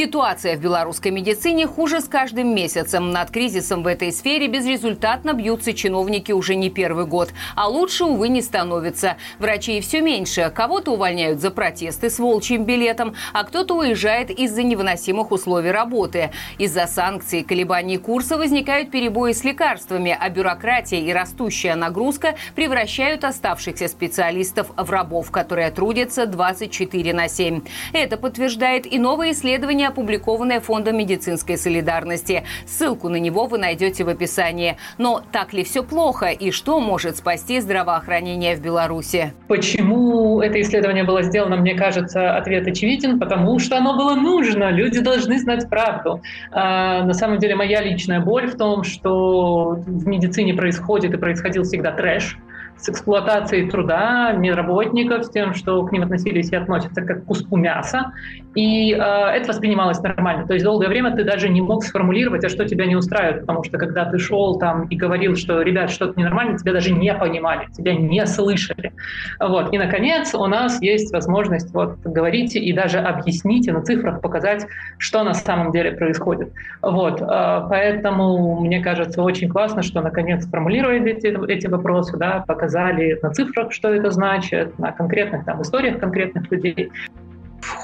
Ситуация в белорусской медицине хуже с каждым месяцем. Над кризисом в этой сфере безрезультатно бьются чиновники уже не первый год. А лучше, увы, не становится. Врачей все меньше. Кого-то увольняют за протесты с волчьим билетом, а кто-то уезжает из-за невыносимых условий работы. Из-за санкций колебаний курса возникают перебои с лекарствами, а бюрократия и растущая нагрузка превращают оставшихся специалистов в рабов, которые трудятся 24 на 7. Это подтверждает и новое исследование, опубликованное Фондом медицинской солидарности. Ссылку на него вы найдете в описании. Но так ли все плохо и что может спасти здравоохранение в Беларуси? Почему это исследование было сделано, мне кажется, ответ очевиден, потому что оно было нужно. Люди должны знать правду. А, на самом деле моя личная боль в том, что в медицине происходит и происходил всегда трэш с эксплуатацией труда медработников, с тем, что к ним относились и относятся как к куску мяса. И э, это воспринималось нормально. То есть долгое время ты даже не мог сформулировать, а что тебя не устраивает, потому что когда ты шел там и говорил, что, ребят, что-то ненормально, тебя даже не понимали, тебя не слышали. Вот. И, наконец, у нас есть возможность вот говорить и даже объяснить, и на цифрах показать, что на самом деле происходит. Вот. Э, поэтому, мне кажется, очень классно, что, наконец, сформулируют эти, эти вопросы, да, показать показали на цифрах, что это значит, на конкретных там историях конкретных людей.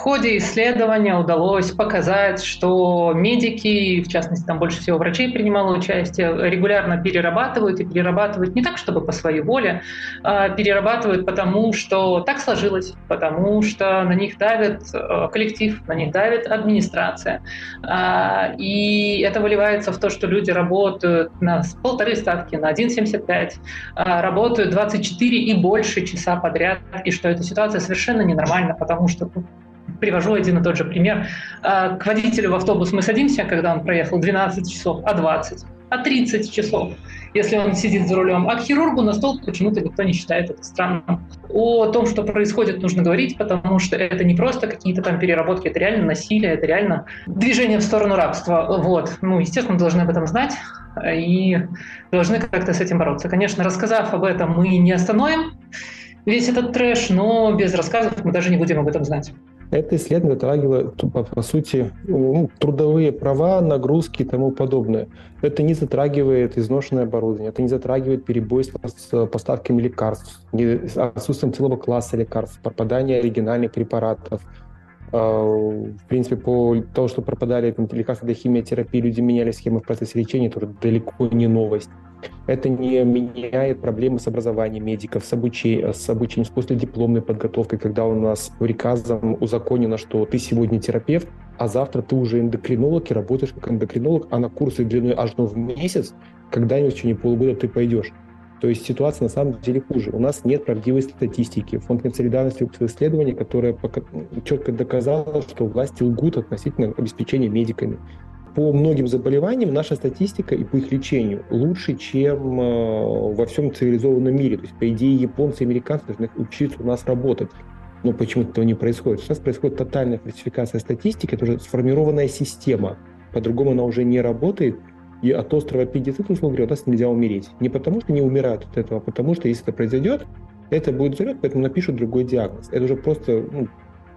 Ходе исследования удалось показать, что медики, в частности, там больше всего врачей принимало участие, регулярно перерабатывают и перерабатывают не так, чтобы по своей воле, а перерабатывают потому, что так сложилось, потому что на них давит э, коллектив, на них давит администрация. А, и это выливается в то, что люди работают на полторы ставки, на 1,75, а, работают 24 и больше часа подряд, и что эта ситуация совершенно ненормальна, потому что привожу один и тот же пример. А, к водителю в автобус мы садимся, когда он проехал 12 часов, а 20, а 30 часов, если он сидит за рулем. А к хирургу на стол почему-то никто не считает это странным. О том, что происходит, нужно говорить, потому что это не просто какие-то там переработки, это реально насилие, это реально движение в сторону рабства. Вот. Ну, естественно, должны об этом знать и должны как-то с этим бороться. Конечно, рассказав об этом, мы не остановим весь этот трэш, но без рассказов мы даже не будем об этом знать. Это исследование затрагивает, по, сути, ну, трудовые права, нагрузки и тому подобное. Это не затрагивает изношенное оборудование, это не затрагивает перебой с поставками лекарств, отсутствием целого класса лекарств, пропадание оригинальных препаратов. А, в принципе, по тому, что пропадали лекарства для химиотерапии, люди меняли схемы в процессе лечения, это далеко не новость. Это не меняет проблемы с образованием медиков, с, обучением, с обучением, с последипломной подготовкой, когда у нас приказом узаконено, что ты сегодня терапевт, а завтра ты уже эндокринолог и работаешь как эндокринолог, а на курсы длиной аж ну в месяц, когда-нибудь в течение полугода ты пойдешь. То есть ситуация на самом деле хуже. У нас нет правдивой статистики. Фонд солидарности выпустил исследование, которое четко доказало, что власти лгут относительно обеспечения медиками по многим заболеваниям наша статистика и по их лечению лучше, чем э, во всем цивилизованном мире. То есть, по идее, японцы и американцы должны учиться у нас работать. Но почему-то этого не происходит. Сейчас происходит тотальная фальсификация статистики, это уже сформированная система. По-другому она уже не работает. И от острова аппендицита, условно говоря, у нас нельзя умереть. Не потому, что не умирают от этого, а потому что если это произойдет, это будет взлет, поэтому напишут другой диагноз. Это уже просто ну,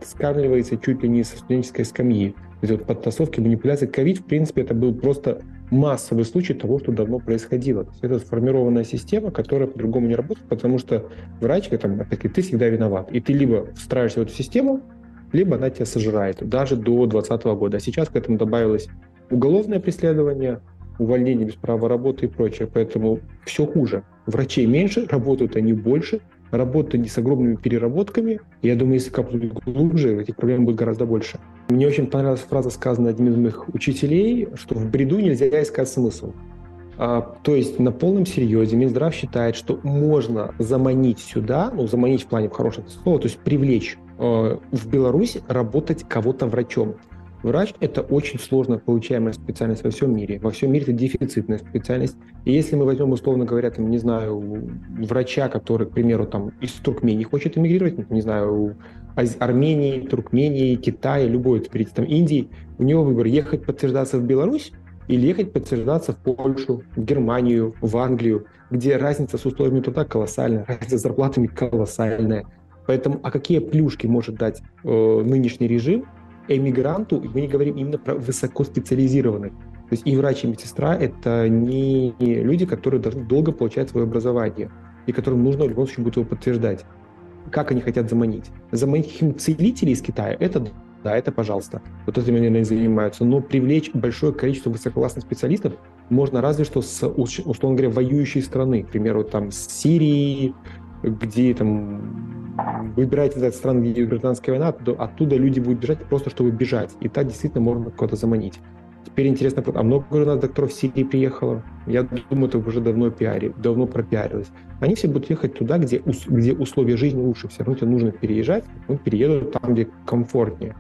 скармливается чуть ли не со студенческой скамьи вот подтасовки, манипуляции. Ковид, в принципе, это был просто массовый случай того, что давно происходило. То есть это сформированная система, которая по-другому не работает, потому что врач, там, опять-таки, ты всегда виноват. И ты либо встраиваешься в эту систему, либо она тебя сожирает, даже до 2020 года. А сейчас к этому добавилось уголовное преследование, увольнение без права работы и прочее. Поэтому все хуже. Врачей меньше, работают они больше, работа не с огромными переработками. Я думаю, если копнуть глубже, этих проблем будет гораздо больше. Мне очень понравилась фраза, сказанная одним из моих учителей, что в бреду нельзя искать смысл. А, то есть на полном серьезе Минздрав считает, что можно заманить сюда, ну, заманить в плане хорошего слова, то есть привлечь э, в Беларусь работать кого-то врачом. Врач – это очень сложно получаемая специальность во всем мире. Во всем мире это дефицитная специальность. И если мы возьмем, условно говоря, там, не знаю, врача, который, к примеру, там, из Туркмении хочет эмигрировать, не знаю, из Армении, Туркмении, Китая, любой, там, Индии, у него выбор – ехать подтверждаться в Беларусь или ехать подтверждаться в Польшу, в Германию, в Англию, где разница с условиями труда колоссальная, разница с зарплатами колоссальная. Поэтому, а какие плюшки может дать э, нынешний режим – эмигранту мы не говорим именно про высокоспециализированных. То есть и врач, и медсестра – это не люди, которые должны долго получать свое образование, и которым нужно в любом случае будет его подтверждать. Как они хотят заманить? Заманить им целителей из Китая – это да, это пожалуйста. Вот этим они, наверное, занимаются. Но привлечь большое количество высококлассных специалистов можно разве что с, условно говоря, воюющей страны. К примеру, там с Сирии, где там выбираете из стран, где гражданская война, оттуда люди будут бежать просто, чтобы бежать. И так действительно можно кого-то заманить. Теперь интересно, а много у нас докторов в Сирии приехало? Я думаю, это уже давно пиари, давно пропиарилось. Они все будут ехать туда, где, где условия жизни лучше. Все равно тебе нужно переезжать, они переедут там, где комфортнее.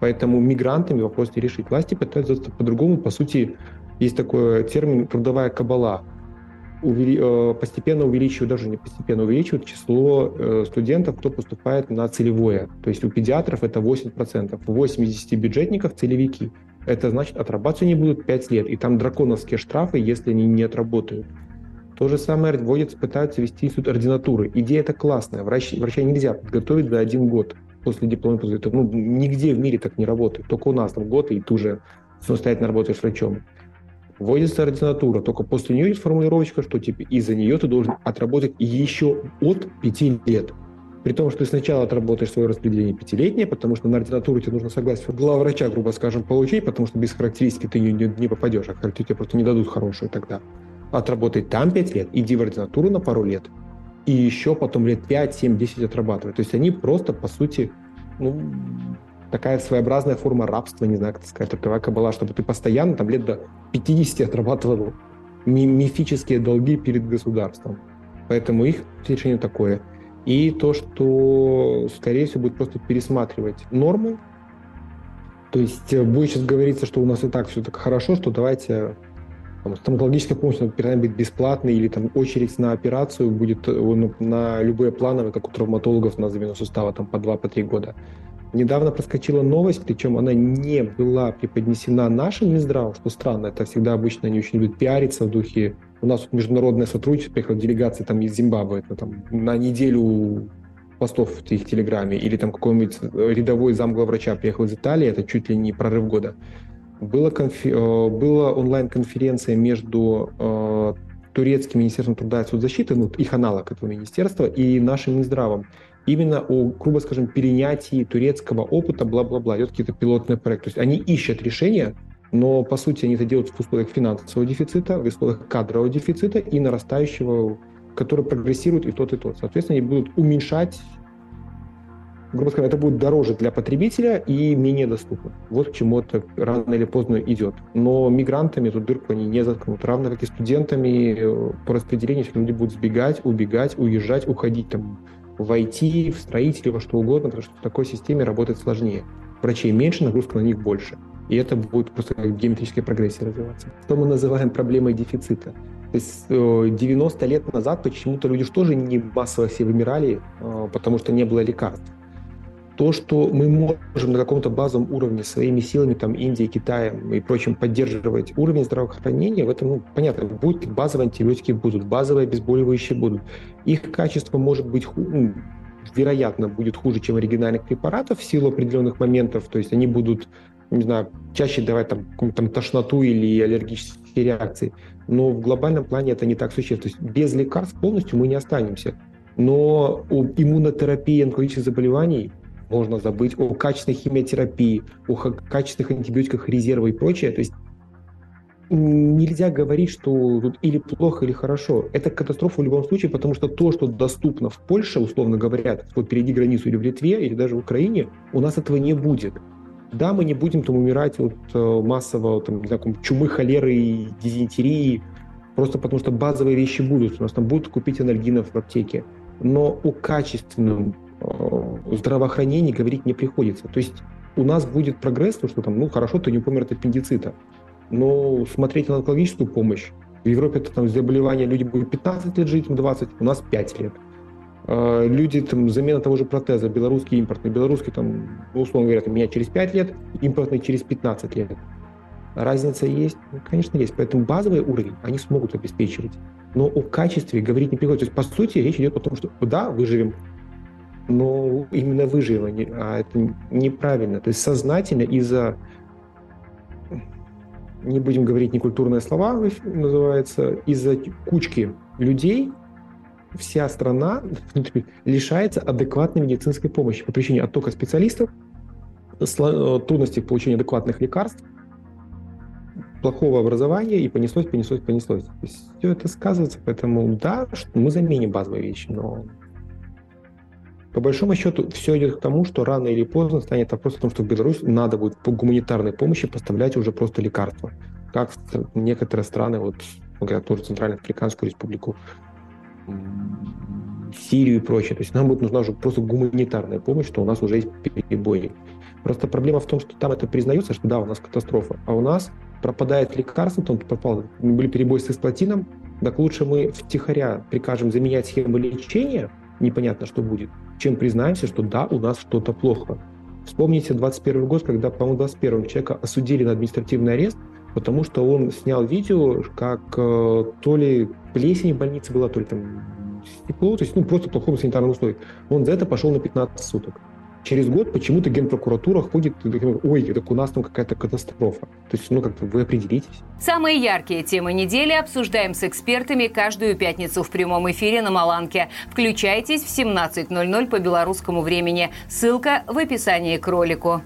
Поэтому мигрантами вопрос не решить. Власти пытаются по-другому. По сути, есть такой термин «трудовая кабала». Увели, э, постепенно увеличивают, даже не постепенно увеличивают число э, студентов, кто поступает на целевое. То есть у педиатров это 8%, 80 бюджетников – целевики. Это значит, отрабатывать они будут 5 лет, и там драконовские штрафы, если они не отработают. То же самое вводят, пытаются вести институт ординатуры. Идея это классная. Врач, врача нельзя подготовить за один год после диплома. Ну, нигде в мире так не работает. Только у нас там год, и ты уже самостоятельно работаешь врачом. Вводится ординатура, только после нее есть формулировочка, что типа из-за нее ты должен отработать еще от 5 лет. При том, что ты сначала отработаешь свое распределение пятилетнее, потому что на ординатуру тебе нужно согласие главврача, грубо скажем, получить, потому что без характеристики ты не, не, не попадешь, а характеристики тебе просто не дадут хорошую тогда. Отработай там 5 лет, иди в ординатуру на пару лет, и еще потом лет 5, 7, 10 отрабатывать. То есть они просто, по сути, ну, такая своеобразная форма рабства, не знаю, как сказать, трудовая кабала, чтобы ты постоянно там лет до 50 отрабатывал мифические долги перед государством. Поэтому их решение такое. И то, что, скорее всего, будет просто пересматривать нормы. То есть э, будет сейчас говориться, что у нас и так все так хорошо, что давайте там, стоматологическая помощь перестань быть бесплатной, или там очередь на операцию будет э, ну, на любые плановые, как у травматологов на замену сустава, там по 2-3 по года. Недавно проскочила новость, причем она не была преподнесена нашим Минздравом, что странно, это всегда обычно они очень любят пиариться в духе. У нас тут международное сотрудничество, приехала делегация там из Зимбабве, это там на неделю постов в их телеграме, или там какой-нибудь рядовой замглавврача приехал из Италии, это чуть ли не прорыв года. Была, конфи... Э, была онлайн-конференция между э, турецким министерством труда и соцзащиты, ну, их аналог этого министерства, и нашим Минздравом именно о, грубо скажем, перенятии турецкого опыта, бла-бла-бла, идет какие-то пилотные проекты. То есть они ищут решения, но по сути они это делают в условиях финансового дефицита, в условиях кадрового дефицита и нарастающего, который прогрессирует и тот, и тот. Соответственно, они будут уменьшать грубо сказать, это будет дороже для потребителя и менее доступно. Вот к чему это рано или поздно идет. Но мигрантами эту дырку они не заткнут. Равно как и студентами э, по распределению люди будут сбегать, убегать, уезжать, уходить там в IT, в строителе, во что угодно, потому что в такой системе работать сложнее. Врачей меньше, нагрузка на них больше. И это будет просто как геометрическая прогрессия развиваться. Что мы называем проблемой дефицита. То есть 90 э, лет назад почему-то люди же тоже не массово все вымирали, э, потому что не было лекарств то, что мы можем на каком-то базовом уровне своими силами, там, Индией, Китаем и прочим поддерживать уровень здравоохранения, в этом, ну, понятно, будут базовые антибиотики будут, базовые обезболивающие будут. Их качество может быть, ну, вероятно, будет хуже, чем оригинальных препаратов в силу определенных моментов, то есть они будут, не знаю, чаще давать там, там тошноту или аллергические реакции. Но в глобальном плане это не так существенно. То есть без лекарств полностью мы не останемся. Но у иммунотерапии онкологических заболеваний можно забыть о качественной химиотерапии, о качественных антибиотиках резерва и прочее. То есть нельзя говорить, что тут или плохо, или хорошо. Это катастрофа в любом случае, потому что то, что доступно в Польше, условно говоря, вот перейди границу или в Литве, или даже в Украине, у нас этого не будет. Да, мы не будем там умирать от э, массового там, знаю, чумы, холеры и дизентерии, просто потому что базовые вещи будут. У нас там будут купить анальгинов в аптеке. Но о качественном здравоохранении говорить не приходится. То есть у нас будет прогресс, то, что там, ну, хорошо, ты не помер от аппендицита, но смотреть на онкологическую помощь, в Европе это там заболевания, люди будут 15 лет жить, 20, у нас 5 лет. Э, люди, там, замена того же протеза, белорусский импортный, белорусский, там, условно говоря, там, меня через 5 лет, импортный через 15 лет. Разница есть? Ну, конечно, есть. Поэтому базовый уровень они смогут обеспечивать. Но о качестве говорить не приходится. То есть, по сути, речь идет о том, что да, выживем, но именно выживание, а это неправильно. То есть сознательно из-за не будем говорить некультурные слова, называется, из-за кучки людей вся страна лишается адекватной медицинской помощи по причине оттока специалистов, э, трудностей в получении адекватных лекарств, плохого образования, и понеслось, понеслось, понеслось. Все это сказывается, поэтому да, мы заменим базовые вещи, но по большому счету все идет к тому, что рано или поздно станет вопрос о том, что в Беларусь надо будет по гуманитарной помощи поставлять уже просто лекарства. Как некоторые страны, вот, говорят, тоже Центральноафриканскую республику, Сирию и прочее. То есть нам будет нужна уже просто гуманитарная помощь, что у нас уже есть перебои. Просто проблема в том, что там это признается, что да, у нас катастрофа, а у нас пропадает лекарство, там попал, были перебои с эсплатином, так лучше мы втихаря прикажем заменять схему лечения, непонятно, что будет, чем признаемся, что да, у нас что-то плохо. Вспомните 21 год, когда, по-моему, 21 человека осудили на административный арест, потому что он снял видео, как э, то ли плесень в больнице была, то ли там стекло, то есть ну, просто плохом санитарном условии. Он за это пошел на 15 суток. Через год почему-то генпрокуратура ходит, ой, так у нас там какая-то катастрофа. То есть, ну, как-то вы определитесь. Самые яркие темы недели обсуждаем с экспертами каждую пятницу в прямом эфире на Маланке. Включайтесь в 17.00 по белорусскому времени. Ссылка в описании к ролику.